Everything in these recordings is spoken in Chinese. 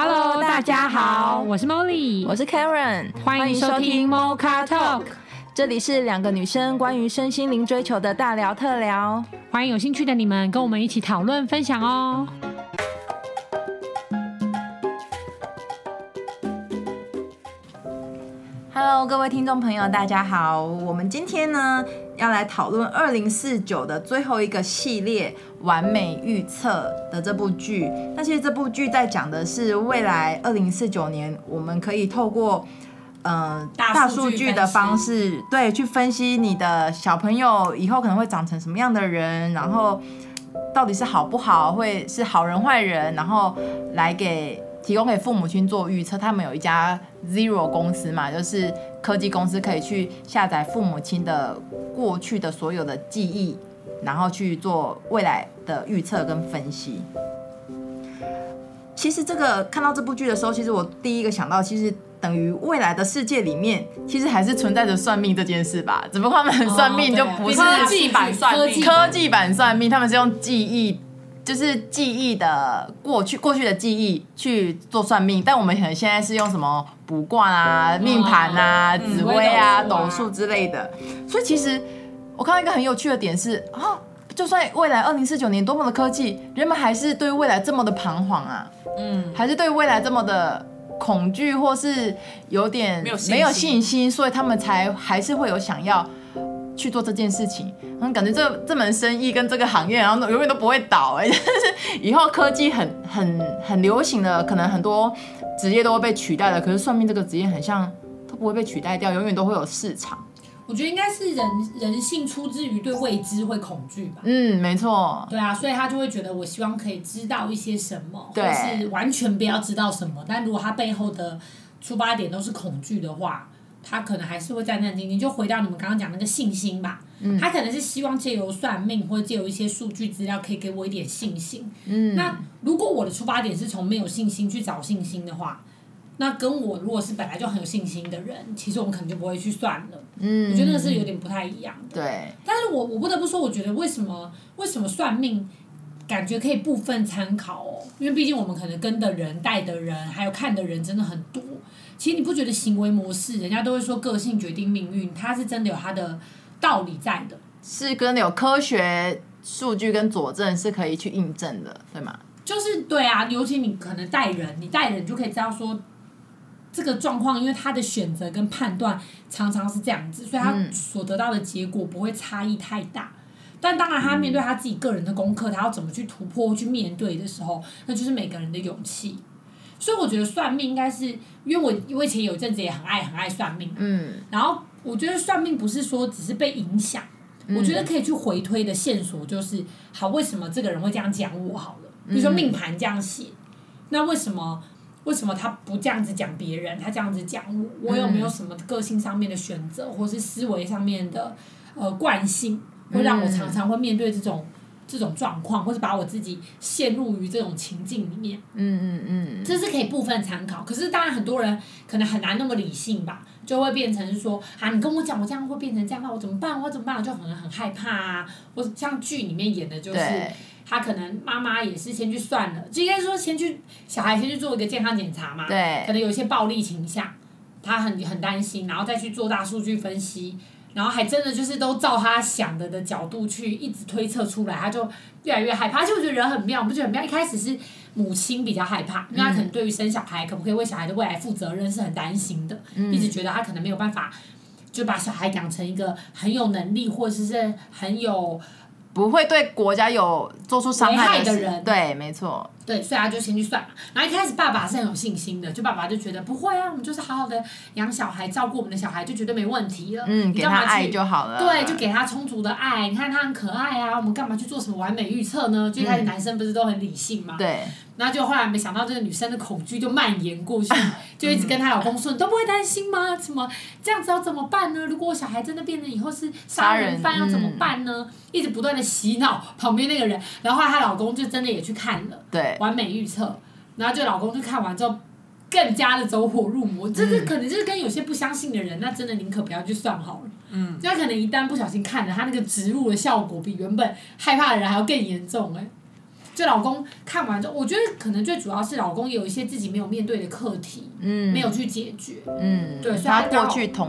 Hello，大家好，我是 Molly，我是 Karen，欢迎收听 Mocha Talk，这里是两个女生关于身心灵追求的大聊特聊，欢迎有兴趣的你们跟我们一起讨论分享哦。Hello，各位听众朋友，大家好。我们今天呢要来讨论二零四九的最后一个系列《完美预测》的这部剧。那其实这部剧在讲的是未来二零四九年，我们可以透过嗯、呃、大数据的方式，对，去分析你的小朋友以后可能会长成什么样的人，然后到底是好不好，会是好人坏人，然后来给。提供给父母亲做预测，他们有一家 Zero 公司嘛，就是科技公司，可以去下载父母亲的过去的所有的记忆，然后去做未来的预测跟分析。其实这个看到这部剧的时候，其实我第一个想到，其实等于未来的世界里面，其实还是存在着算命这件事吧，只不过他们算命就不是科技版算命，科技版算命，他们是用记忆。就是记忆的过去，过去的记忆去做算命，但我们可能现在是用什么卜卦啊、命盘啊、紫薇啊、斗数之类的。所以其实我看到一个很有趣的点是啊，就算未来二零四九年多么的科技，人们还是对未来这么的彷徨啊，嗯，还是对未来这么的恐惧，或是有点没有信心，所以他们才还是会有想要。去做这件事情，然后，感觉这这门生意跟这个行业，然后永远都不会倒哎、欸，就是以后科技很很很流行的，可能很多职业都会被取代了。可是算命这个职业很像都不会被取代掉，永远都会有市场。我觉得应该是人人性出自于对未知会恐惧吧。嗯，没错。对啊，所以他就会觉得我希望可以知道一些什么，对或是完全不要知道什么。但如果他背后的出发点都是恐惧的话。他可能还是会战战兢兢，就回到你们刚刚讲那个信心吧。嗯，他可能是希望借由算命或者借由一些数据资料，可以给我一点信心。嗯，那如果我的出发点是从没有信心去找信心的话，那跟我如果是本来就很有信心的人，其实我们可能就不会去算了。嗯，我觉得那是有点不太一样的。对。但是我我不得不说，我觉得为什么为什么算命感觉可以部分参考哦？因为毕竟我们可能跟的人、带的人，还有看的人真的很多。其实你不觉得行为模式，人家都会说个性决定命运，它是真的有它的道理在的，是跟有科学数据跟佐证是可以去印证的，对吗？就是对啊，尤其你可能带人，你带人就可以知道说这个状况，因为他的选择跟判断常常是这样子，所以他所得到的结果不会差异太大。但当然，他面对他自己个人的功课，他要怎么去突破、去面对的时候，那就是每个人的勇气。所以我觉得算命应该是，因为我我以前有一阵子也很爱很爱算命，嗯，然后我觉得算命不是说只是被影响，嗯，我觉得可以去回推的线索就是，好，为什么这个人会这样讲我？好了，比如说命盘这样写，那为什么为什么他不这样子讲别人，他这样子讲我？我有没有什么个性上面的选择，或是思维上面的呃惯性，会让我常常会面对这种。这种状况，或是把我自己陷入于这种情境里面，嗯嗯嗯，这是可以部分参考。可是当然很多人可能很难那么理性吧，就会变成是说，啊，你跟我讲，我这样会变成这样，那我怎么办？我怎么办？我就可能很害怕啊。或者像剧里面演的，就是他可能妈妈也是先去算了，就应该说先去小孩先去做一个健康检查嘛，对，可能有一些暴力倾向，他很很担心，然后再去做大数据分析。然后还真的就是都照他想的的角度去一直推测出来，他就越来越害怕。而且我觉得人很妙，我不觉得很妙。一开始是母亲比较害怕，因为他可能对于生小孩可不可以为小孩的未来负责任是很担心的，嗯、一直觉得他可能没有办法就把小孩养成一个很有能力或者是很有。不会对国家有做出伤害的人，对，没错。对，所以他就先去算嘛。然后一开始爸爸是很有信心的，就爸爸就觉得不会啊，我们就是好好的养小孩，照顾我们的小孩，就绝对没问题了。嗯，给他爱就好了。对，就给他充足的爱。你看他很可爱啊，我们干嘛去做什么完美预测呢？就一开始男生不是都很理性嘛。对。然后就后来没想到这个女生的恐惧就蔓延过去，就一直跟她老公说：“你都不会担心吗？怎么这样子要怎么办呢？如果我小孩真的变成以后是杀人犯要怎么办呢？”一直不断的洗脑旁边那个人，然后后来她老公就真的也去看了，对，完美预测，然后就老公就看完之后更加的走火入魔，这是可能就是跟有些不相信的人，那真的宁可不要去算好了，嗯，就他可能一旦不小心看了，他那个植入的效果比原本害怕的人还要更严重哎。就老公看完之后，我觉得可能最主要是老公有一些自己没有面对的课题，嗯，没有去解决，嗯，对，所以他过去童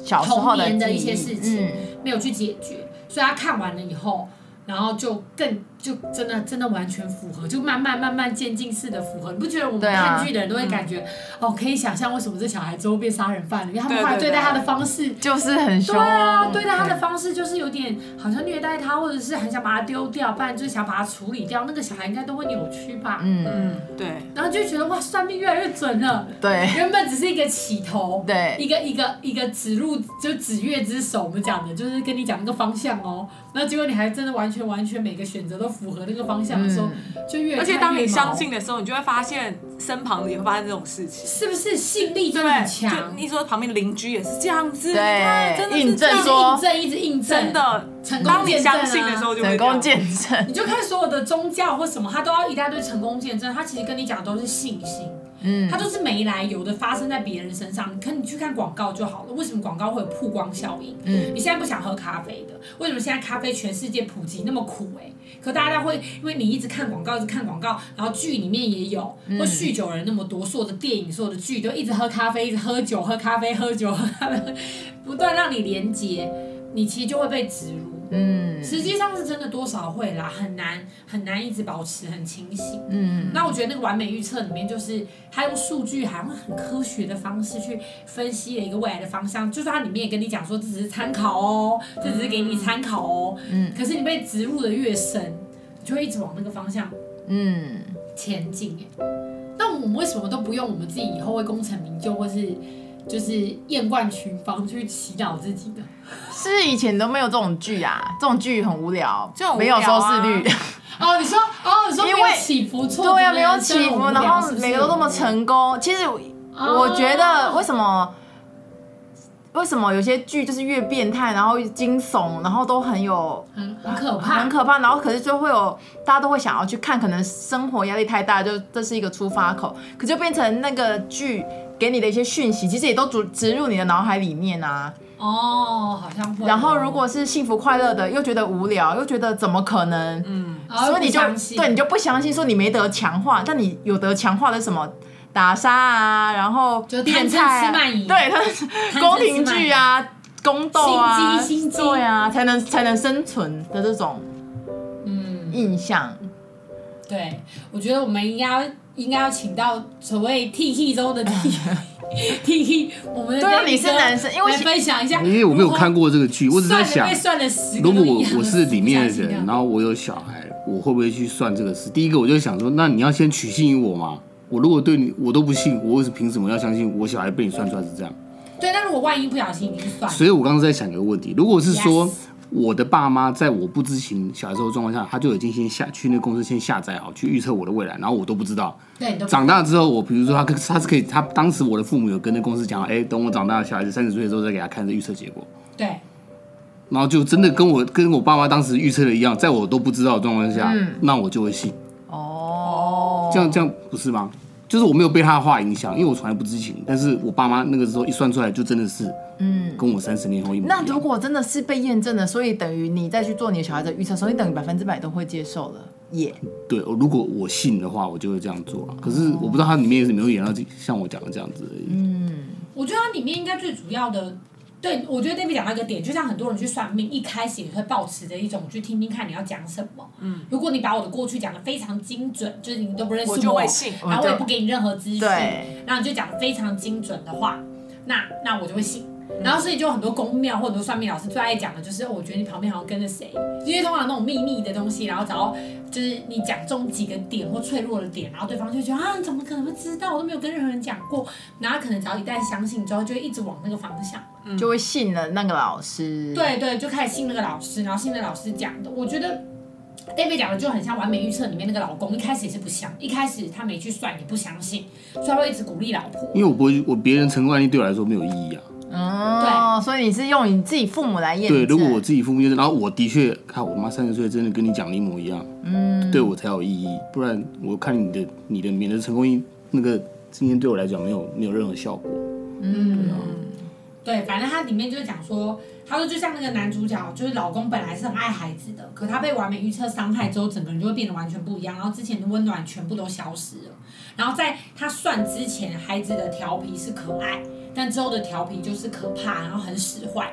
小时候的一些事情、嗯没有去解决，所以他看完了以后，然后就更就真的真的完全符合，就慢慢慢慢渐进式的符合。你不觉得我们看剧的人都会感觉、哦，可以想象为什么这小孩之后变杀人犯了？因为他们后来对待他的方式。就是很凶，对啊，对待他的方式就是有点好像虐待他，或者是很想把他丢掉，不然就是想把他处理掉。那个小孩应该都会扭曲吧？嗯，嗯，对，然后就觉得哇，算命越来越准了。对原本只是一个起头，对一个一个一个指路就指月之手，我们讲的就是跟你讲那个方向哦。那结果你还真的完全完全每个选择都符合那个方向的时候，就越而且当你相信的时候，你就会发现身旁也会发生这种事情。是不是信力对就很就强？你说旁边的邻居也是这样子，对。真的是印证这样。说印证一直印证，真的，成功当你见证啊。相信的时候就会成功见证，你就看所有的宗教或什么，他都要一大堆成功见证，他其实跟你讲的都是信心。嗯它，就是没来由的发生在别人身上。可，你去看广告就好了。为什么广告会有曝光效应？嗯，你现在不想喝咖啡的，为什么现在咖啡全世界普及那么苦、欸？可大家会因为你一直看广告，一直看广告，然后剧里面也有，或酗酒人那么多，所有的电影、所有的剧都一直喝咖啡，一直喝酒，喝咖啡，喝酒，喝咖啡，不断让你连接，你其实就会被植入。嗯，实际上是真的多少会啦，很难很难一直保持很清醒。嗯，那我觉得那个完美预测里面，就是他用数据，好像很科学的方式去分析了一个未来的方向。就算它里面也跟你讲说，这只是参考哦，这只是给你参考哦。嗯。可是你被植入的越深，你就会一直往那个方向嗯，前进。哎，那我们为什么都不用我们自己以后会功成名就，或是就是艳冠群芳去祈祷自己的？是以前都没有这种剧啊？这种剧很无聊，就没有收视率。哦，你说哦，你说因为起伏错，对啊，没有起伏，然后每个都这么成功。其实我觉得为什么为什么有些剧就是越变态，然后惊悚，然后都很有很很可怕，很可怕，然后可是就会有大家都会想要去看，可能生活压力太大，就这是一个出发口，可就变成那个剧给你的一些讯息，其实也都植植入你的脑海里面啊。哦，好像会。然后如果是幸福快乐的，又觉得无聊，又觉得怎么可能？嗯，所以你就然后不相信对你就不相信，说你没得强化，但你有得强化的什么打杀啊，然后就是变态对，他 宫廷剧啊，宫斗啊，心机对啊，才能才能生存的这种嗯，印象。对，我觉得我们应该要应该要请到所谓 T T 中的 T T T，我们的对啊你是男生因为来分享一下，因为我没有看过这个剧，我只在想算了，算了十个如果我我是里面的人，然后我有小孩，我会不会去算这个事？第一个我就想说，那你要先取信于我嘛。我如果对你我都不信，我为什么凭什么要相信我小孩被你算出来是这样？对，那如果万一不小心你去算，所以我刚刚在想一个问题，如果是说 Yes 我的爸妈在我不知情小孩时候状况下，他就已经先下去那个公司先下载好，去预测我的未来，然后我都不知道。对，长大之后，我比如说他跟他是可以，他当时我的父母有跟那公司讲，哎、等我长大，小孩子三十岁的时候再给他看这预测结果，对，然后就真的跟我跟我爸妈当时预测的一样，在我都不知道的状况下，嗯那我就会信。哦，这样这样不是吗？就是我没有被他的话影响，因为我从来不知情，但是我爸妈那个时候一算出来，就真的是，嗯，跟我三十年后一模一样。那如果真的是被验证了，所以等于你再去做你的小孩的预测，所以等于百分之百都会接受了，耶、对，如果我信的话，我就会这样做了。可是我不知道它里面有没有演到像我讲的这样子而已。我觉得它里面应该最主要的，对我觉得 David 讲到一个点，就像很多人去算命，一开始也会保持着一种去听听看你要讲什么。嗯，如果你把我的过去讲的非常精准，就是你都不认识我就会信然后我也不给你任何资讯，然后你就讲的非常精准的话，那那我就会信。然后所以就有很多宫庙或者很多算命老师最爱讲的就是，哦我觉得你旁边好像跟着谁，因为通常那种秘密的东西，然后只要就是你讲中几个点或脆弱的点，然后对方就会觉得啊，你怎么可能会知道？我都没有跟任何人讲过。然后可能只要一旦相信之后，就会一直往那个方向。就会信了那个老师。，对对，就开始信那个老师，然后信那个老师讲的。我觉得 David 讲的就很像完美预测里面那个老公，一开始也是不相，一开始他没去算也不相信，所以他会一直鼓励老婆。因为我不会，我别人成功案例对我来说没有意义啊。哦，所以你是用你自己父母来验证。对，如果我自己父母验证，然后我的确看我妈三十岁真的跟你讲的一模一样，嗯，对我才有意义。不然我看你的你的免得成功那个今天对我来讲没有没有任何效果。嗯，对，反正它里面就是讲说，他说就像那个男主角，就是老公本来是很爱孩子的，可他被完美预测伤害之后，整个人就会变得完全不一样，然后之前的温暖全部都消失了。然后在他算之前，孩子的调皮是可爱，但之后的调皮就是可怕，然后很使坏。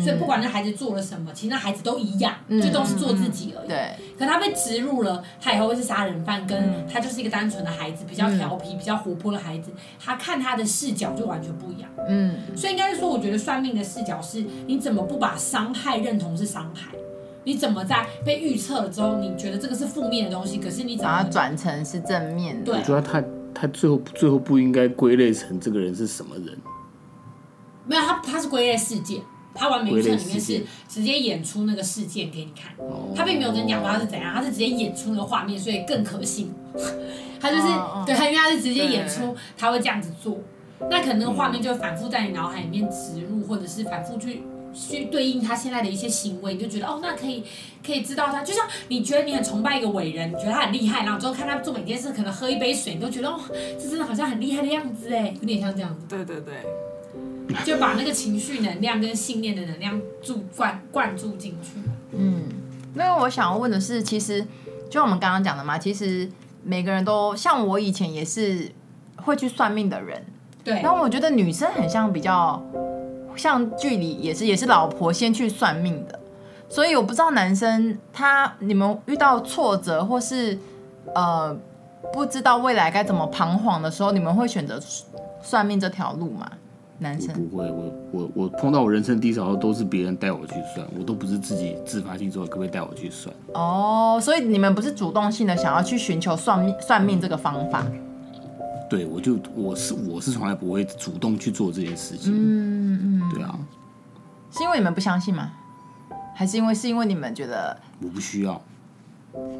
所以不管那孩子做了什么，其实那孩子都一样，就都是做自己而已。对。可他被植入了，他以后会是杀人犯，跟他就是一个单纯的孩子，比较调皮、比较活泼的孩子，他看他的视角就完全不一样。嗯。所以应该是说，我觉得算命的视角是，你怎么不把伤害认同是伤害？你怎么在被预测了之后，你觉得这个是负面的东西，可是你怎么把它转成是正面的？对。我觉得他他最后最后不应该归类成这个人是什么人。没有，他他是归类事件。他完美预测里面是直接演出那个事件给你看，他并没有跟你讲说他是怎样，他是直接演出那个画面，所以更可信。他就是对，他应该是直接演出他会这样子做，那可能那个画面就反复在你脑海里面植入，或者是反复去去对应他现在的一些行为，你就觉得哦，那可以可以知道他，就像你觉得你很崇拜一个伟人，你觉得他很厉害，然后之后看他做每件事，可能喝一杯水，你都觉得哦，这真的好像很厉害的样子哎，有点像这样子。对对对。就把那个情绪能量跟信念的能量注灌灌注进去。嗯，因为我想要问的是，其实就我们刚刚讲的嘛，其实每个人都像我以前也是会去算命的人。对。然后我觉得女生很像比较像距离也是也是老婆先去算命的，所以我不知道男生他你们遇到挫折或是呃不知道未来该怎么彷徨的时候，你们会选择算命这条路吗？男生我不会，我我我碰到我人生低潮都是别人带我去算，我都不是自己自发性说可不可以带我去算。哦，所以你们不是主动性的想要去寻求算命算命这个方法？对，我就我是我是从来不会主动去做这件事情。嗯嗯，对啊，是因为你们不相信吗？还是因为是因为你们觉得我不需要？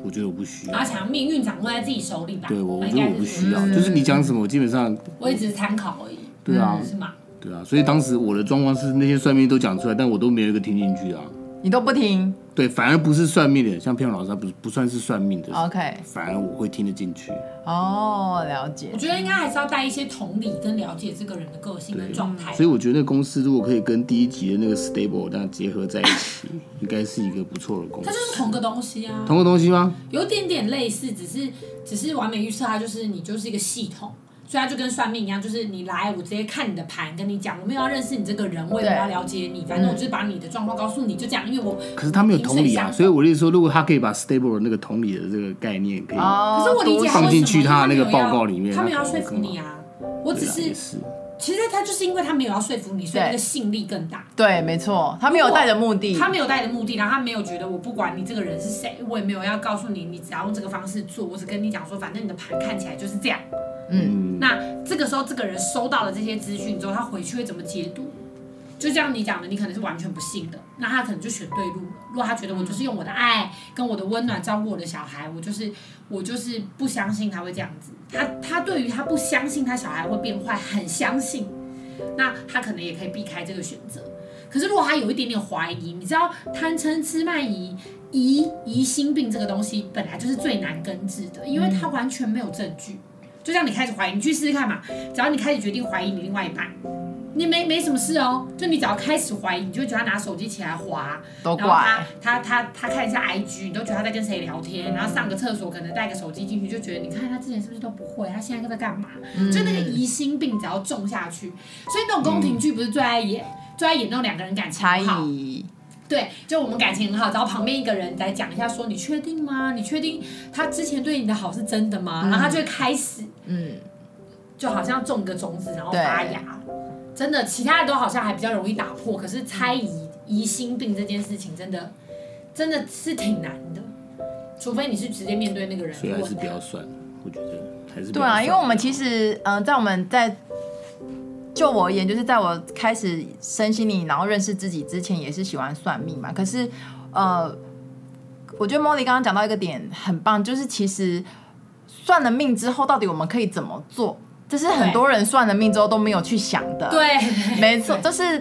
我觉得我不需要。阿强，命运掌握在自己手里吧？对，我我觉得我不需要，就是你讲什么，我基本上我也只是参考而已。对啊，是吗？对啊，所以当时我的状况是那些算命都讲出来，但我都没有一个听进去啊。你都不听？对，反而不是算命的，像偏老师他不不算是算命的。OK，反而我会听得进去。哦，了解。我觉得应该还是要带一些同理跟了解这个人的个性跟状态。所以我觉得那公司如果可以跟第一集的那个 stable 那样结合在一起，应该是一个不错的公司。它就是同个东西啊。同个东西吗？有点点类似，只是只是完美预测，它就是你就是一个系统。所以他就跟算命一样，就是你来，我直接看你的盘，跟你讲，我没有要认识你这个人，我也没有要了解你，反正我就是把你的状况告诉你，就这样。因为我可是他没有同理啊，所以我的意思说，如果他可以把 stable 的那个同理的这个概念可以，可是我理解放进去他的那个报告里面，他没有要说服你啊，我只是，其实他就是因为他没有要说服你，所以那个信力更大。对，没错，他没有带着目的，他没有带着目的，然后他没有觉得我不管你这个人是谁，我也没有要告诉你，你只要用这个方式做，我只跟你讲说，反正你的盘看起来就是这样。嗯，那这个时候这个人收到了这些资讯之后，他回去会怎么解读？就像你讲的，你可能是完全不信的，那他可能就选对路了。如果他觉得我就是用我的爱跟我的温暖照顾我的小孩，我就是我就是不相信他会这样子。他他对于他不相信他小孩会变坏很相信，那他可能也可以避开这个选择。可是如果他有一点点怀疑，你知道贪嗔痴慢疑疑疑心病这个东西本来就是最难根治的，因为他完全没有证据。就像你开始怀疑，你去试试看嘛。只要你开始决定怀疑你另外一半，你没没什么事哦。就你只要开始怀疑，你就觉得他拿手机起来滑，都怪。然后他他他他看一下 IG，你都觉得他在跟谁聊天。然后上个厕所可能带个手机进去，就觉得你看他之前是不是都不会？他现在在干嘛？嗯、就那个疑心病只要种下去，所以那种宫廷剧不是最爱演，嗯、最爱演那种两个人感情好。对，就我们感情很好，然后旁边一个人来讲一下，说你确定吗？你确定他之前对你的好是真的吗？嗯、然后他就会开始，嗯，就好像种个种子，然后发芽。真的，其他的都好像还比较容易打破，可是猜疑、疑心病这件事情，真的真的是挺难的。除非你是直接面对那个人，所以还是不要算。我觉得还是对啊，因为我们其实，嗯、呃，在我们在。就我而言，就是在我开始身心灵，然后认识自己之前，也是喜欢算命嘛。可是，呃，我觉得 Molly 刚刚讲到一个点很棒，就是其实算了命之后，到底我们可以怎么做？这是很多人算了命之后都没有去想的。对，没错，就是，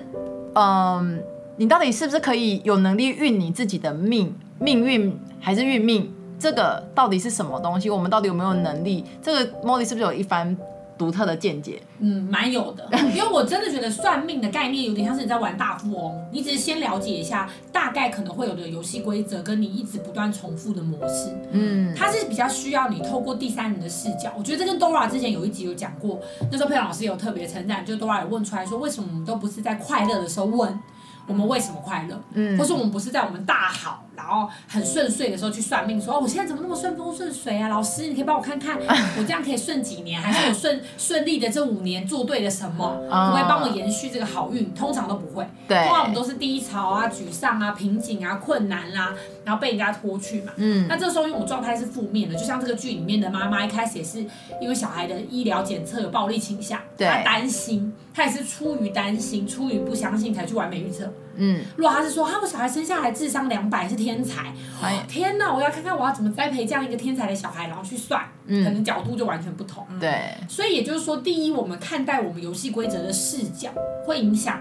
嗯、呃，你到底是不是可以有能力运你自己的命？命运还是运命？这个到底是什么东西？我们到底有没有能力？这个 Molly 是不是有一番？独特的见解。嗯，蛮有的，因为我真的觉得算命的概念有点像是你在玩大富翁，你只是先了解一下大概可能会有的游戏规则，跟你一直不断重复的模式。嗯，它是比较需要你透过第三人的视角。我觉得这跟 Dora 之前有一集有讲过，那时候佩蓉老师有特别称赞，就 Dora 有问出来说，为什么我们都不是在快乐的时候问我们为什么快乐，嗯，或是我们不是在我们大好。然后很顺遂的时候去算命，说哦，我现在怎么那么顺风顺水啊？老师，你可以帮我看看，我这样可以顺几年，还是我顺 顺利的这五年做对了什么？可不可以帮我延续这个好运？通常都不会，对，通常我们都是低潮啊、沮丧啊、瓶颈啊、困难啦、啊，然后被人家拖去嘛。嗯，那这时候因为我状态是负面的，就像这个剧里面的妈妈一开始也是因为小孩的医疗检测有暴力倾向，对，她担心，她也是出于担心、出于不相信才去完美预测。嗯，如果他是说，他们小孩生下来智商两百是天才，哎，天哪，我要看看我要怎么栽培这样一个天才的小孩，然后去算，嗯，可能角度就完全不同。对，所以也就是说，第一，我们看待我们游戏规则的视角会影响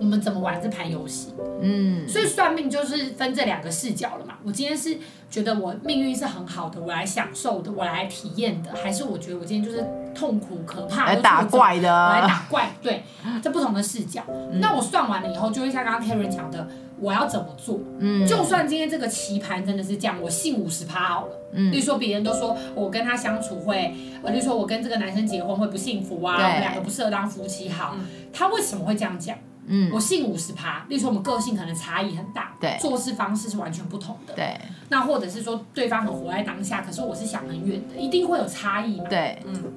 我们怎么玩这盘游戏。嗯，所以算命就是分这两个视角了嘛。我今天是觉得我命运是很好的，我来享受的，我来体验的，还是我觉得我今天就是痛苦可怕，来打怪的，我来打怪。对，这不同的视角。嗯，那我算完了以后，就会像刚刚 Karen 讲的，我要怎么做？嗯，就算今天这个棋盘真的是这样，我信五十趴好了。嗯，例如说别人都说我跟他相处会，呃，例如说我跟这个男生结婚会不幸福啊，我们两个不适合当夫妻好。他为什么会这样讲？嗯，我信五十趴，例如说我们个性可能差异很大，对，做事方式是完全不同的，对。那或者是说对方很活在当下，可是我是想很远的，一定会有差异嘛？对，嗯。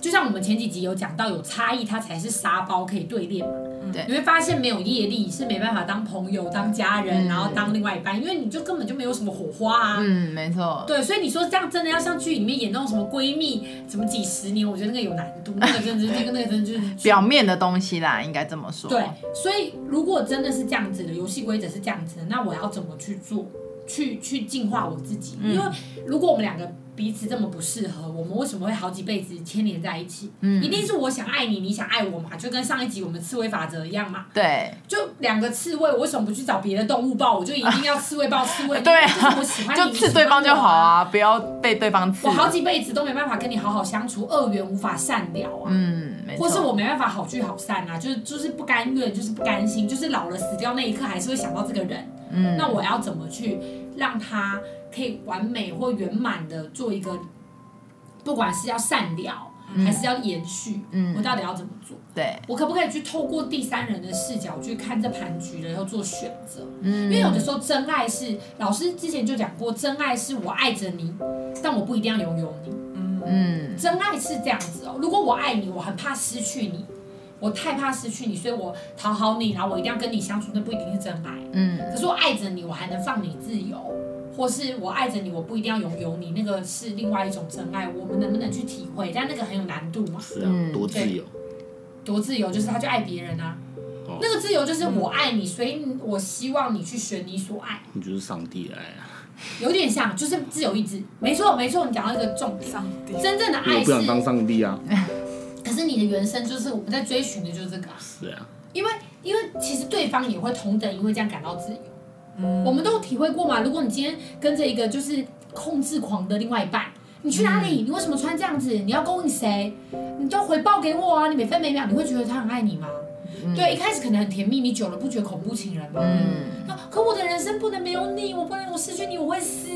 就像我们前几集有讲到，有差异它才是沙包可以对练嘛。对。你会发现没有业力是没办法当朋友、当家人，然后当另外一半，因为你就根本就没有什么火花啊。嗯，没错。对，所以你说这样真的要像剧里面演那种什么闺蜜，什么几十年，我觉得那个有难度，那个真的是那个那个真的就是表面的东西啦，应该这么说。对，所以如果真的是这样子的游戏规则是这样子的，那我要怎么去做，去去净化我自己？因为如果我们两个。彼此这么不适合，我们为什么会好几辈子牵连在一起？嗯，一定是我想爱你，你想爱我嘛，就跟上一集我们刺猬法则一样嘛。对，就两个刺猬，我为什么不去找别的动物抱？我就一定要刺猬抱刺猬？对啊，就是我喜欢你，就刺对方就好啊，不要被对方刺。我好几辈子都没办法跟你好好相处，恶缘无法善了啊。嗯，没错。或是我没办法好聚好散啊，就是就是不甘愿，就是不甘心，就是老了死掉那一刻还是会想到这个人。嗯，那我要怎么去让他可以完美或圆满的做一个？不管是要善了，还是要延续，嗯，我到底要怎么做？对，我可不可以去透过第三人的视角去看这盘局了，然后做选择？嗯，因为有的时候真爱是老师之前就讲过，真爱是我爱着你，但我不一定要拥有你。嗯嗯，真爱是这样子哦。如果我爱你，我很怕失去你，我太怕失去你，所以我讨好你，然后我一定要跟你相处，那不一定是真爱。嗯，可是我爱着你，我还能放你自由。或是我爱着你，我不一定要拥有你，那个是另外一种真爱，我们能不能去体会？但那个很有难度嘛。是啊，多自由。多自由，就是他去爱别人啊。哦、那个自由就是我爱你，所以我希望你去选你所爱。你就是上帝爱啊。有点像，就是自由意志。没错，没错，你讲到一个重点。上帝。真正的爱是。我不想当上帝啊。可是你的原生就是我们在追寻的，就是这个。是啊。因为，因为其实对方也会同等因为这样感到自由。我们都体会过嘛。如果你今天跟着一个就是控制狂的另外一半，你去哪里？你为什么穿这样子？你要勾引谁？你都回报给我啊！你每分每秒，你会觉得他很爱你吗？嗯、对，一开始可能很甜蜜，你久了不觉得恐怖情人吗？嗯。可我的人生不能没有你，我不能我失去你我会死。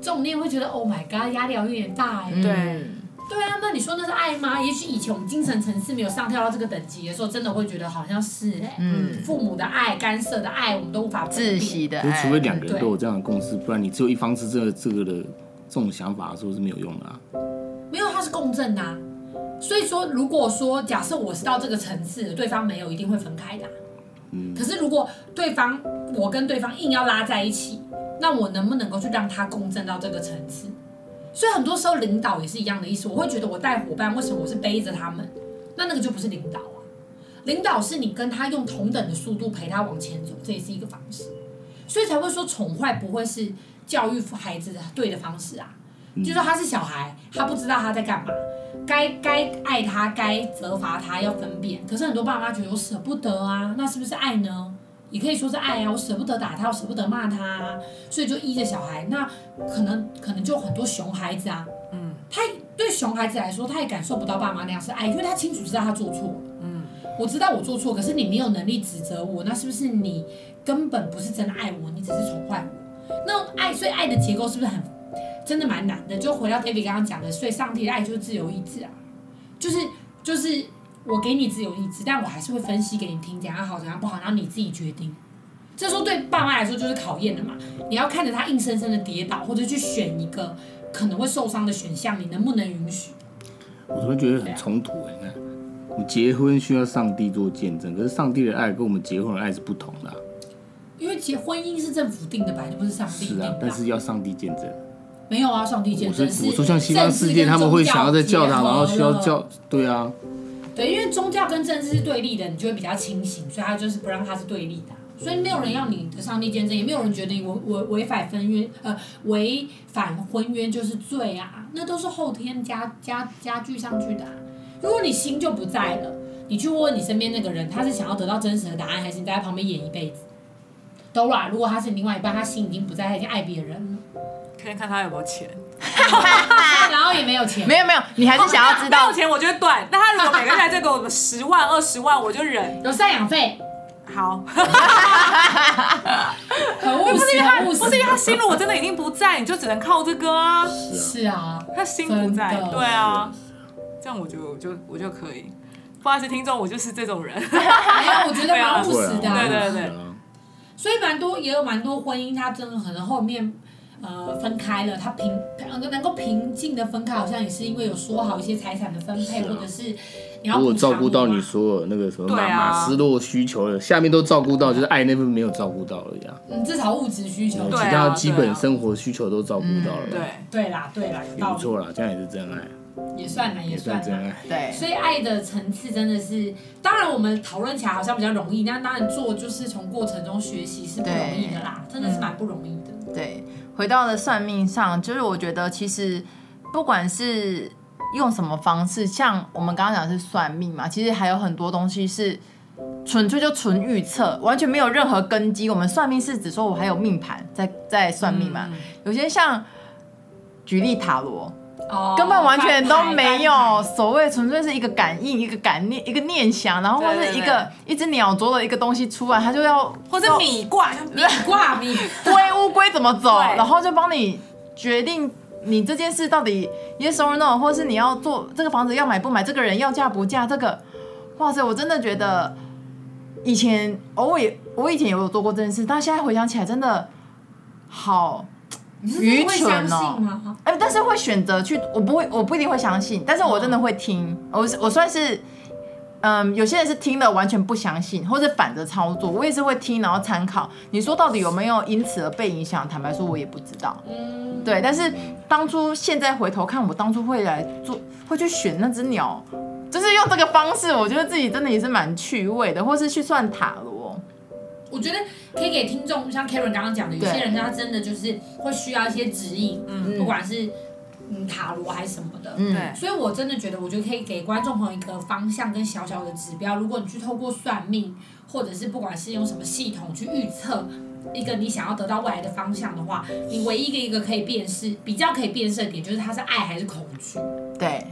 这种你也会觉得 Oh my God，压力有点大哎。对。对啊，那你说那是爱吗？也许以前我们精神层次没有上跳到这个等级的时候，真的会觉得好像是哎、欸，嗯，父母的爱、干涉的爱，我们都无法自息的爱。除非两个人都有这样的共识，不然你只有一方是这个、这个的这种想法的时候是没有用的啊。没有，它是共振的啊。所以说，如果说假设我是到这个层次，对方没有，一定会分开的啊。嗯。可是如果对方我跟对方硬要拉在一起，那我能不能够去让他共振到这个层次？所以很多时候领导也是一样的意思，我会觉得我带伙伴，为什么我是背着他们？那那个就不是领导啊。领导是你跟他用同等的速度陪他往前走，这也是一个方式。所以才会说宠坏不会是教育孩子的对的方式啊。就说他是小孩，他不知道他在干嘛，该该爱他，该责罚他，要分辨。可是很多爸妈觉得我舍不得啊，那是不是爱呢？也可以说是爱啊，我舍不得打他，我舍不得骂他啊，所以就依着小孩。那可能可能就很多熊孩子啊，嗯，他对熊孩子来说，他也感受不到爸妈那样是爱，因为他清楚知道他做错。嗯，我知道我做错，可是你没有能力指责我，那是不是你根本不是真的爱我，你只是宠坏我？那爱，所以爱的结构是不是很真的蛮难的？就回到 David 刚刚讲的，所以上帝的爱就是自由意志啊，就是就是我给你自由意志，但我还是会分析给你听，怎样好，怎样不好，然后你自己决定。这时候对爸妈来说就是考验了嘛，你要看着他硬生生的跌倒，或者去选一个可能会受伤的选项，你能不能允许？我怎么觉得很冲突哎？你看，我们结婚需要上帝做见证，可是上帝的爱跟我们结婚的爱是不同的啊。因为结婚姻是政府定的吧，就不是上帝定的。是啊，但是要上帝见证。没有啊，上帝见证。我说，我说像西方世界，他们会想要在教堂，然后需要教，对啊。对，因为宗教跟政治是对立的，你就会比较清醒，所以他就是不让他是对立的。所以没有人要你的上帝见证，也没有人觉得你违违违反婚约，呃，违反婚约就是罪啊，那都是后天加加加剧上去的。如果你心就不在了，你去问问你身边那个人，他是想要得到真实的答案，还是你在他旁边演一辈子？Dora，如果他是另外一半，他心已经不在，他已经爱别人了，可以看他有没有钱，然后也没有钱，没有没有，你还是想要知道，没有钱我就会断。那他如果每个月再给我十万二十万，我就忍。有赡养费。好，很务实，很务实。不是因为他心如果真的已经不在，你就只能靠这个啊。是啊，他心不在，对啊，这样我就就我就可以。不好意思，听众，我就是这种人。没有，我觉得蛮务实的。对对对。所以蛮多，也有蛮多婚姻，他真的可能后面。呃，分开了，他平能够平静的分开，好像也是因为有说好一些财产的分配，或者是你要。如果照顾到你所有那个什么马马斯洛需求的，下面都照顾到，就是爱那份没有照顾到而已啊。嗯，至少物质需求，其他基本生活需求都照顾到了。对对啦，对啦，有道理。没错啦，这样也是真爱。也算了，也算了。对，所以爱的层次真的是，当然我们讨论起来好像比较容易，但当然做就是从过程中学习是不容易的啦，真的是蛮不容易的。对。回到了算命上，就是我觉得其实不管是用什么方式，像我们刚刚讲的是算命嘛，其实还有很多东西是纯粹就纯预测，完全没有任何根基。我们算命是指说我还有命盘在在算命嘛，有些像举例塔罗。根本完全都没有所谓，纯粹是一个感应，一个感念，一个念想，然后或是一个一只鸟啄了一个东西出来，它就要或者米挂，米挂米。龟乌龟怎么走，然后就帮你决定你这件事到底 yes or no，或是你要做这个房子要买不买，这个人要嫁不嫁，这个。哇塞，我真的觉得以前偶尔我以前有做过这件事，但现在回想起来真的好。愚蠢哦！哎，但是会选择去，我不会，我不一定会相信，但是我真的会听。我我算是，嗯，有些人是听了完全不相信，或者反着操作，我也是会听，然后参考。你说到底有没有因此而被影响？坦白说，我也不知道。嗯，对。但是当初现在回头看，我当初会来做，会去选那只鸟，就是用这个方式，我觉得自己真的也是蛮趣味的，或是去算塔罗。我觉得可以给听众，像 Karen 刚刚讲的，有些人他真的就是会需要一些指引，嗯，不管是嗯塔罗还是什么的，嗯，对，所以我真的觉得，我觉得可以给观众朋友一个方向跟小小的指标。如果你去透过算命，或者是不管是用什么系统去预测一个你想要得到未来的方向的话，你唯一的一个可以辨识、比较可以辨识的点，就是它是爱还是恐惧。对，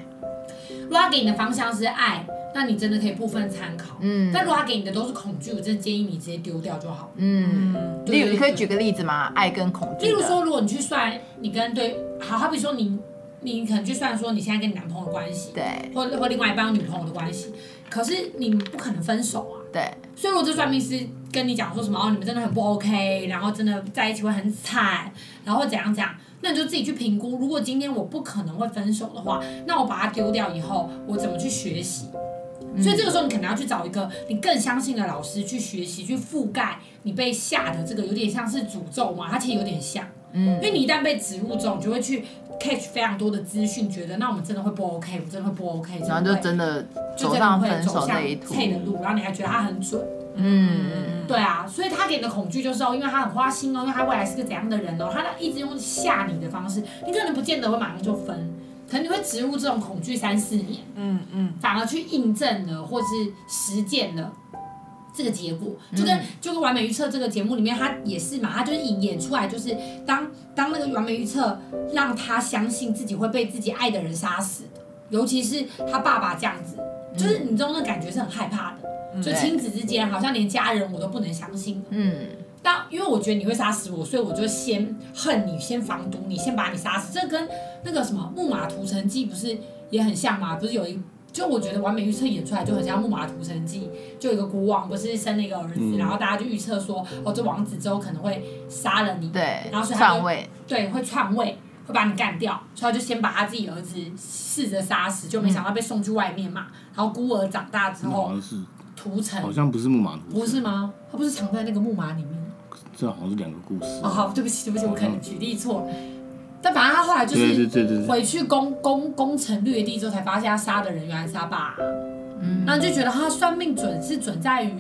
如果他给你的方向是爱。那你真的可以部分参考，嗯，但如果他给你的都是恐惧，我真的建议你直接丢掉就好。嗯，例如你可以举个例子吗？爱跟恐惧。例如说，如果你去算你跟对，好好比说你，你可能去算说你现在跟你男朋友的关系，对，或或另外一半女朋友的关系，可是你不可能分手啊，对。所以如果这算命师跟你讲说什么哦，你们真的很不 OK，然后真的在一起会很惨，然后怎样怎样，那你就自己去评估。如果今天我不可能会分手的话，那我把它丢掉以后，我怎么去学习？所以这个时候，你可能要去找一个你更相信的老师去学习，去覆盖你被吓的这个有点像是诅咒嘛，它其实有点像，嗯，因为你一旦被植入之后，你就会去 catch 非常多的资讯，觉得那我们真的会不 OK，我们真的会不 OK，然后就真的走上分手这一途，的路，然后你还觉得他很准，嗯，对啊，所以他给你的恐惧就是哦，因为他很花心哦，因为他未来是个怎样的人哦，他一直用吓你的方式，你可能不见得会马上就分。可能你会植入这种恐惧三四年，嗯嗯，反而去印证了或是实践了，这个结果，就跟、嗯、就跟完美预测这个节目里面，他也是嘛，他就是演演出来，就是当当那个完美预测让他相信自己会被自己爱的人杀死的，尤其是他爸爸这样子，就是你知道那感觉是很害怕的，嗯、就亲子之间好像连家人我都不能相信。嗯，但因为我觉得你会杀死我，所以我就先恨你，先防毒你，先把你杀死。这跟那个什么木马屠城记不是也很像吗？不是有一。就我觉得完美预测演出来就很像《木马屠城记》，就有一个国王不是生了一个儿子，嗯、然后大家就预测说，哦，这王子之后可能会杀了你，对，然后所以他就篡位，对，会篡位，会把你干掉，所以他就先把他自己儿子试着杀死，就没想到被送去外面嘛，然后孤儿长大之后，屠城，好像不是木马屠城，不是吗？他不是藏在那个木马里面？这好像是两个故事。哦，好，对不起，对不起，我可能举例错了。但反正他后来就是回去攻攻攻城略地之后，才发现他杀的人原来是他爸，啊，嗯，然后就觉得他算命准是准在于，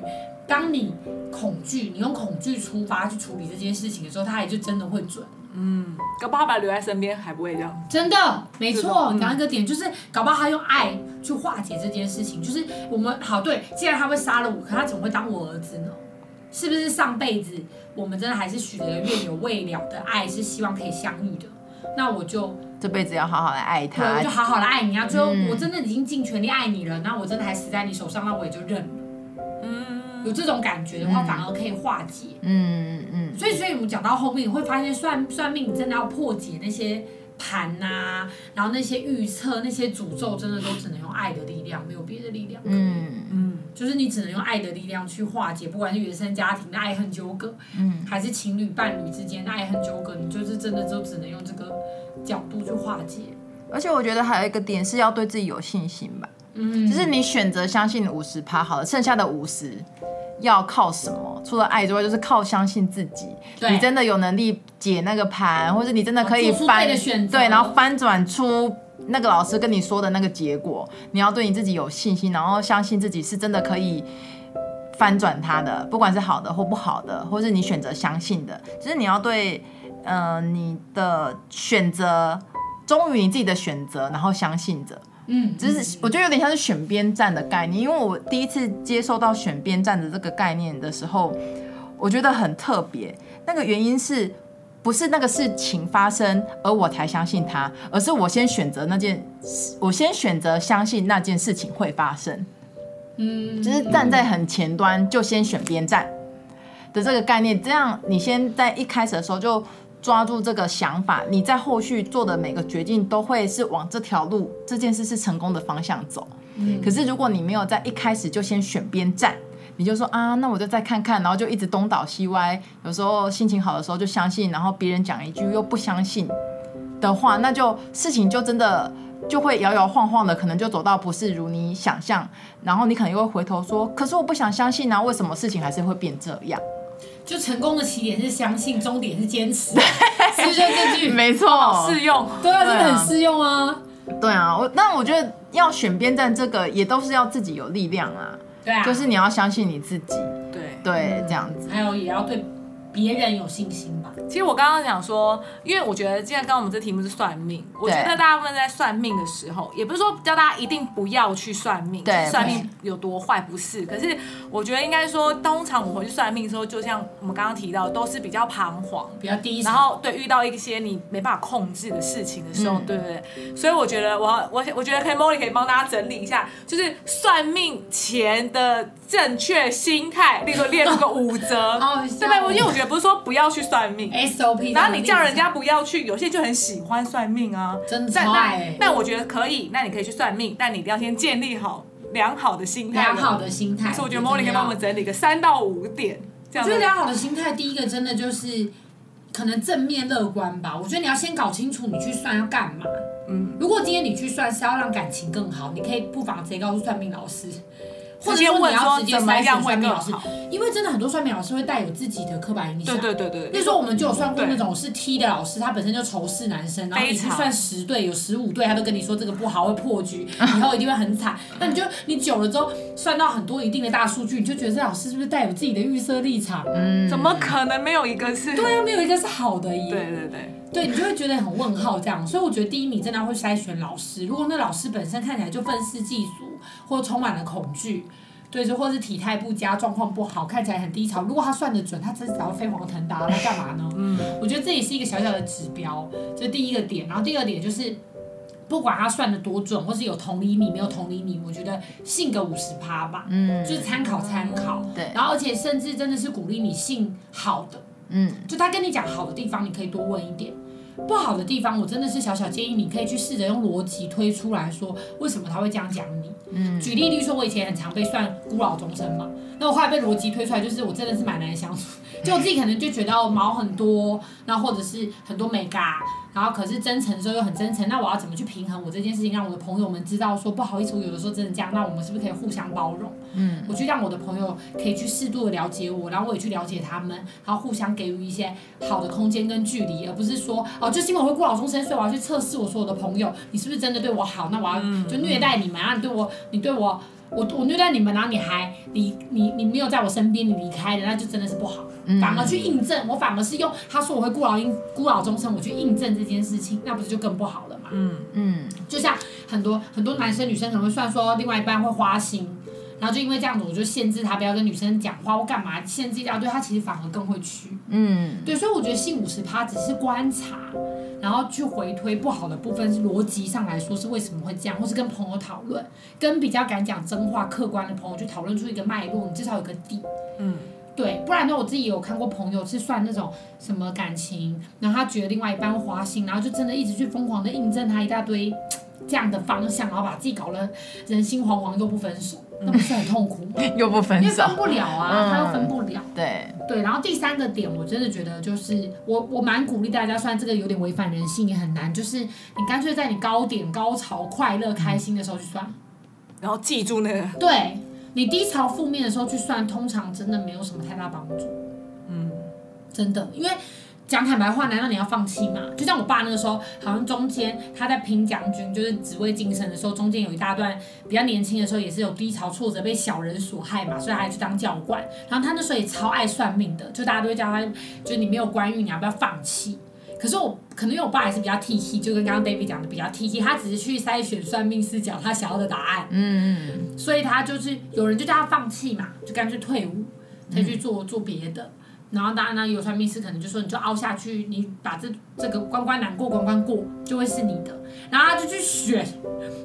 当你恐惧，你用恐惧出发去处理这件事情的时候，他也就真的会准。嗯，搞不好把留在身边还不会这样。真的，没错，你讲一个点就是，搞不好他用爱去化解这件事情，就是我们好对，既然他会杀了我，可他怎么会当我儿子呢？是不是上辈子我们真的还是许了愿有未了的爱，是希望可以相遇的？那我就这辈子要好好来爱他，对，我就好好来爱你啊！最后我真的已经尽全力爱你了，那、嗯、我真的还死在你手上，那我也就认了。嗯，有这种感觉的话，反而可以化解。嗯嗯嗯。所以，所以我们讲到后面，你会发现算算命真的要破解那些盘呐、啊，然后那些预测、那些诅咒，真的都只能用爱的力量，没有别的力量。嗯嗯。就是你只能用爱的力量去化解，不管是原生家庭的爱恨纠葛，嗯，还是情侣伴侣之间的爱恨纠葛，你就是真的就只能用这个角度去化解。而且我觉得还有一个点是要对自己有信心吧，嗯，就是你选择相信五十趴好了，剩下的五十要靠什么？除了爱之外，就是靠相信自己。你真的有能力解那个盘，或者你真的可以翻，对，然后翻转出。那个老师跟你说的那个结果，你要对你自己有信心，然后相信自己是真的可以翻转它的，不管是好的或不好的，或是你选择相信的，就是你要对，嗯、呃，你的选择忠于你自己的选择，然后相信着，嗯，就是我觉得有点像是选边站的概念，因为我第一次接受到选边站的这个概念的时候，我觉得很特别，那个原因是。不是那个事情发生，而我才相信他，而是我先选择那件，我先选择相信那件事情会发生。嗯，就是站在很前端就先选边站的这个概念，这样你先在一开始的时候就抓住这个想法，你在后续做的每个决定都会是往这条路，这件事是成功的方向走。嗯，可是如果你没有在一开始就先选边站。你就说啊，那我就再看看，然后就一直东倒西歪。有时候心情好的时候就相信，然后别人讲一句又不相信的话，那就事情就真的就会摇摇晃晃的，可能就走到不是如你想象。然后你可能又会回头说，可是我不想相信啊，为什么事情还是会变这样？就成功的起点是相信，终点是坚持。是不是这句？没错，适用。对啊，真的很适用啊。对啊，我那我觉得要选边站，这个也都是要自己有力量啊。对啊，就是你要相信你自己，对对，这样子，还有也要对。别人有信心吧。其实我刚刚讲说，因为我觉得，既然刚刚我们这题目是算命，我觉得大部分在算命的时候，也不是说叫大家一定不要去算命，对，算命有多坏不是。可是我觉得应该说，通常我回去算命的时候，就像我们刚刚提到，都是比较彷徨，比较低，然后对遇到一些你没办法控制的事情的时候，嗯、对不对？所以我觉得我我我觉得可以，Molly 可以帮大家整理一下，就是算命前的正确心态，例如列出个五折，对不对？因为我觉得。不是说不要去算命，SOP。然后你叫人家不要去，有些就很喜欢算命啊。真的超爱。那我觉得可以，那你可以去算命，但你一定要先建立好良好的心态。良好的心态。所以我觉得 Molly 可以帮我们整理个三到五点。我觉得良好的心态，第一个真的就是可能正面乐观吧。我觉得你要先搞清楚你去算要干嘛。嗯。如果今天你去算是要让感情更好，你可以不妨直接告诉算命老师。或者说你要直接筛选算命老师，因为真的很多算命老师会带有自己的刻板印象。对对对对。那时候我们就有算过那种是 T 的老师，他本身就仇视男生，然后你去算十对有十五对，他都跟你说这个不好会破局，以后一定会很惨。那你就你久了之后算到很多一定的大数据，你就觉得这老师是不是带有自己的预设立场？嗯。怎么可能没有一个是？对啊，没有一个是好的耶。对对对。对，你就会觉得很问号这样，所以我觉得第一，名真的会筛选老师。如果那老师本身看起来就愤世嫉俗，或充满了恐惧。对，就或是体态不佳、状况不好、看起来很低潮。如果他算得准，他真是只要飞黄腾达，他干嘛呢？嗯，我觉得这也是一个小小的指标，这第一个点。然后第二点就是，不管他算得多准，或是有同理你没有同理你，我觉得信个五十趴吧，嗯，就是参考参考。对，然后而且甚至真的是鼓励你信好的，嗯，就他跟你讲好的地方，你可以多问一点。不好的地方，我真的是小小建议，你可以去试着用逻辑推出来说，为什么他会这样讲你。嗯，举例例如说，我以前很常被算孤老终生嘛，那我后来被逻辑推出来，就是我真的是蛮难相处，就我自己可能就觉得毛很多，然后或者是很多美嘎。然后可是真诚的时候又很真诚，那我要怎么去平衡我这件事情，让我的朋友们知道说不好意思，我有的时候真的这样，那我们是不是可以互相包容？嗯，我去让我的朋友可以去适度的了解我，然后我也去了解他们，然后互相给予一些好的空间跟距离，而不是说哦，就是因为我会孤老终生，所以我要去测试我所有的朋友，你是不是真的对我好？那我要就虐待你们啊，你对我，你对我。我我虐待你们，然后你还你你你没有在我身边，你离开了，那就真的是不好。嗯、反而去印证，我反而是用他说我会孤老因孤老终生，我去印证这件事情，那不是就更不好了嘛？嗯嗯，就像很多很多男生女生可能会算说另外一半会花心，然后就因为这样子，我就限制他不要跟女生讲话，或干嘛限制这样？对他其实反而更会去。嗯，对，所以我觉得信五十趴只是观察。然后去回推不好的部分，是逻辑上来说是为什么会这样，或是跟朋友讨论，跟比较敢讲真话、客观的朋友去讨论出一个脉络，你至少有个底。嗯，对，不然呢，我自己有看过朋友是算那种什么感情，然后他觉得另外一半花心，然后就真的一直去疯狂的印证他一大堆这样的方向，然后把自己搞得人心惶惶又不分手。那不是很痛苦吗？又不分手，分不了啊，嗯、他又分不了。对对，然后第三个点，我真的觉得就是我我蛮鼓励大家，虽然这个有点违反人性，也很难，就是你干脆在你高点、高潮、快乐、开心的时候去算，然后记住那个。对，你低潮、负面的时候去算，通常真的没有什么太大帮助。嗯，真的，因为。讲坦白话，难道你要放弃吗？就像我爸那个时候，好像中间他在拼将军，就是职位晋升的时候，中间有一大段比较年轻的时候，也是有低潮挫折，被小人所害嘛，所以他还去当教官。然后他那时候也超爱算命的，就大家都会叫他，就你没有官运，你要不要放弃？可是我可能因为我爸也是比较 T T，就跟刚刚 David 讲的比较 T T，他只是去筛选算命师讲他想要的答案，嗯嗯，所以他就是有人就叫他放弃嘛，就干脆退伍，再去做做别的。然后当然呢，有算命师可能就说，你就凹下去，你把这这个关关难过关关过，就会是你的。然后他就去选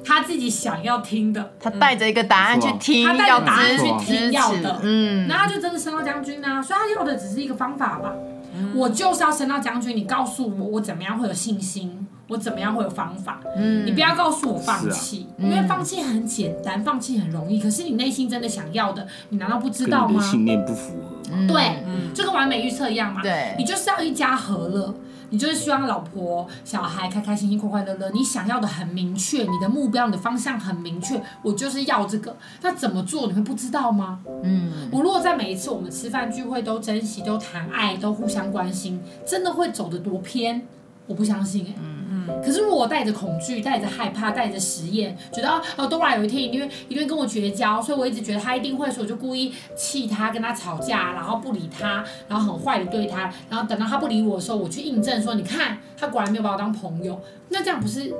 他自己想要听的，他带着一个答案去听，他带着答案去听要的，嗯，然后他就真的升到将军啊，所以他要的只是一个方法吧。嗯、我就是要升到将军，你告诉我我怎么样会有信心，我怎么样会有方法。嗯，你不要告诉我放弃，因为放弃很简单，放弃很容易。可是你内心真的想要的，你难道不知道吗？信念不符合。嗯、对，嗯、就跟完美预测一样嘛。对，你就是要一家和乐，你就是希望老婆小孩开开心心、快快乐乐。你想要的很明确，你的目标、你的方向很明确，我就是要这个。那怎么做？你会不知道吗？嗯，我如果在每一次我们吃饭聚会都珍惜、都谈爱、都互相关心，真的会走得多偏？我不相信哎、欸。嗯。可是如果我带着恐惧、带着害怕、带着实验，觉得哦，Dora 有一天一定会一定会跟我绝交，所以我一直觉得他一定会，所以我就故意气他、跟他吵架，然后不理他，然后很坏的对他，然后等到他不理我的时候，我去印证说，你看他果然没有把我当朋友，那这样不是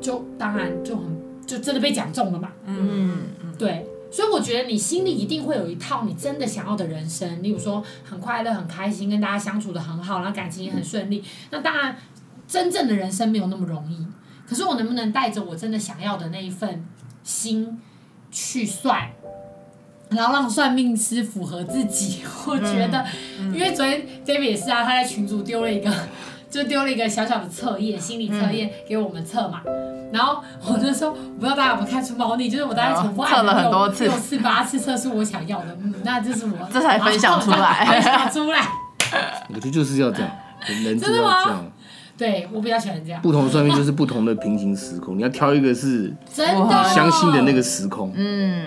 就当然就很就真的被讲中了嘛？嗯嗯，对，所以我觉得你心里一定会有一套你真的想要的人生，例如说很快乐、很开心，跟大家相处的很好，然后感情也很顺利，那当然。真正的人生没有那么容易，可是我能不能带着我真的想要的那一份心去算，然后让算命师符合自己？我觉得，嗯嗯、因为昨天 David 也是啊，他在群组丢了一个，就丢了一个小小的测验，心理测验给我们测嘛。嗯、然后我就说，我不知道大家有没有看出猫腻，就是我大概重复测了很多次，六次八次测出我想要的，嗯，那这是我这才分享出来，分享出来。我觉得就是要这样，人 真的吗？对，我比较喜欢这样。不同的算命就是不同的平行时空，你要挑一个是真的相信的那个时空。嗯，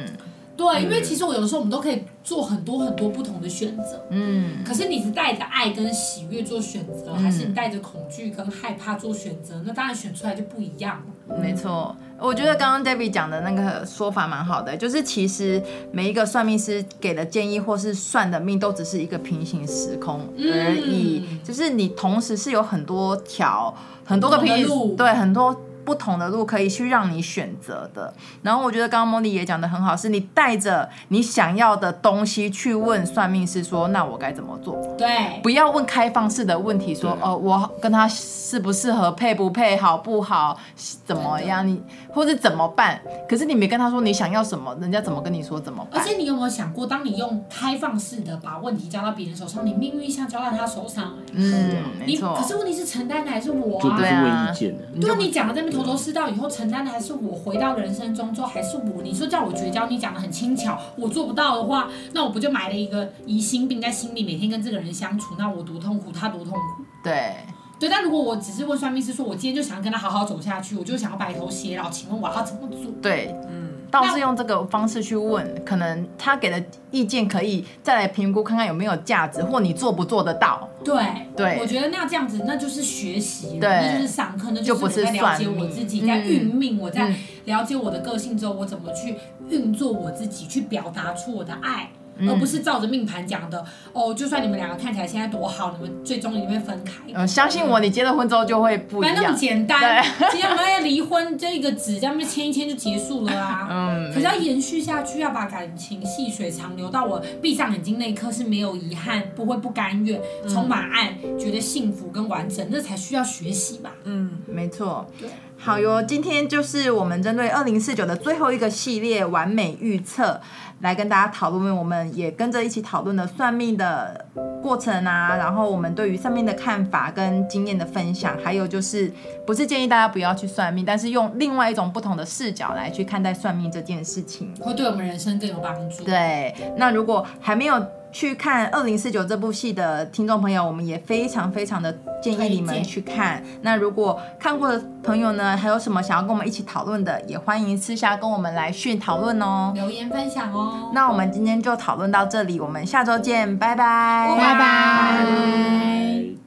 对，因为其实我有的时候我们都可以做很多很多不同的选择。嗯，可是你是带着爱跟喜悦做选择，还是你带着恐惧跟害怕做选择？那当然选出来就不一样了。没错。我觉得刚刚 David 讲的那个说法蛮好的，就是其实每一个算命师给的建议或是算的命，都只是一个平行时空而已。嗯、就是你同时是有很多条、很多个平行，对，很多不同的路可以去让你选择的。然后我觉得刚刚 Molly 也讲的很好，是你带着你想要的东西去问算命师说，那我该怎么做？对，不要问开放式的问题，说哦，我跟他适不适合，配不配，好不好，怎么样？你或者怎么办？可是你没跟他说你想要什么，人家怎么跟你说怎么办？而且你有没有想过，当你用开放式的把问题交到别人手上，你命运一下交到他手上，嗯，你没错。可是问题是承担的还是我啊？就不是问意见的。对啊，你讲的在那边头头是道，以后承担的还是我，回到人生中之后还是我。你说叫我绝交，你讲的很轻巧，我做不到的话，那我不就埋了一个疑心病在心里，每天跟这个人相处，那我多痛苦，他多痛苦。对。对，但如果我只是问算命师说，我今天就想要跟他好好走下去，我就想要白头偕老，请问我要怎么做？对，嗯，倒是用这个方式去问，可能他给的意见可以再来评估，看看有没有价值，或你做不做得到。对，对，我觉得那这样子，那就是学习，对，那就是上课，那就是在了解我自己，在运命，我在了解我的个性之后，我怎么去运作我自己，去表达出我的爱。而不是照着命盘讲的哦，就算你们两个看起来现在多好，你们最终也会分开。嗯，相信我，你结了婚之后就会不一样。没那么简单，今天我们要离婚，这一个纸这样签一签就结束了啊。嗯。可是要延续下去，要把感情细水长流到我闭上眼睛那一刻是没有遗憾，不会不甘愿，充满爱，觉得幸福跟完整，那才需要学习吧。嗯，没错。对。好哟，今天就是我们针对二零四九的最后一个系列完美预测，来跟大家讨论。我们也跟着一起讨论了算命的过程啊，然后我们对于算命的看法跟经验的分享，还有就是不是建议大家不要去算命，但是用另外一种不同的视角来去看待算命这件事情，会对我们人生更有帮助。对，那如果还没有。去看《二零四九》这部戏的听众朋友，我们也非常非常的建议你们去看。那如果看过的朋友呢，还有什么想要跟我们一起讨论的，也欢迎私下跟我们来讯讨论哦，留言分享哦。那我们今天就讨论到这里，我们下周见，拜拜，拜拜。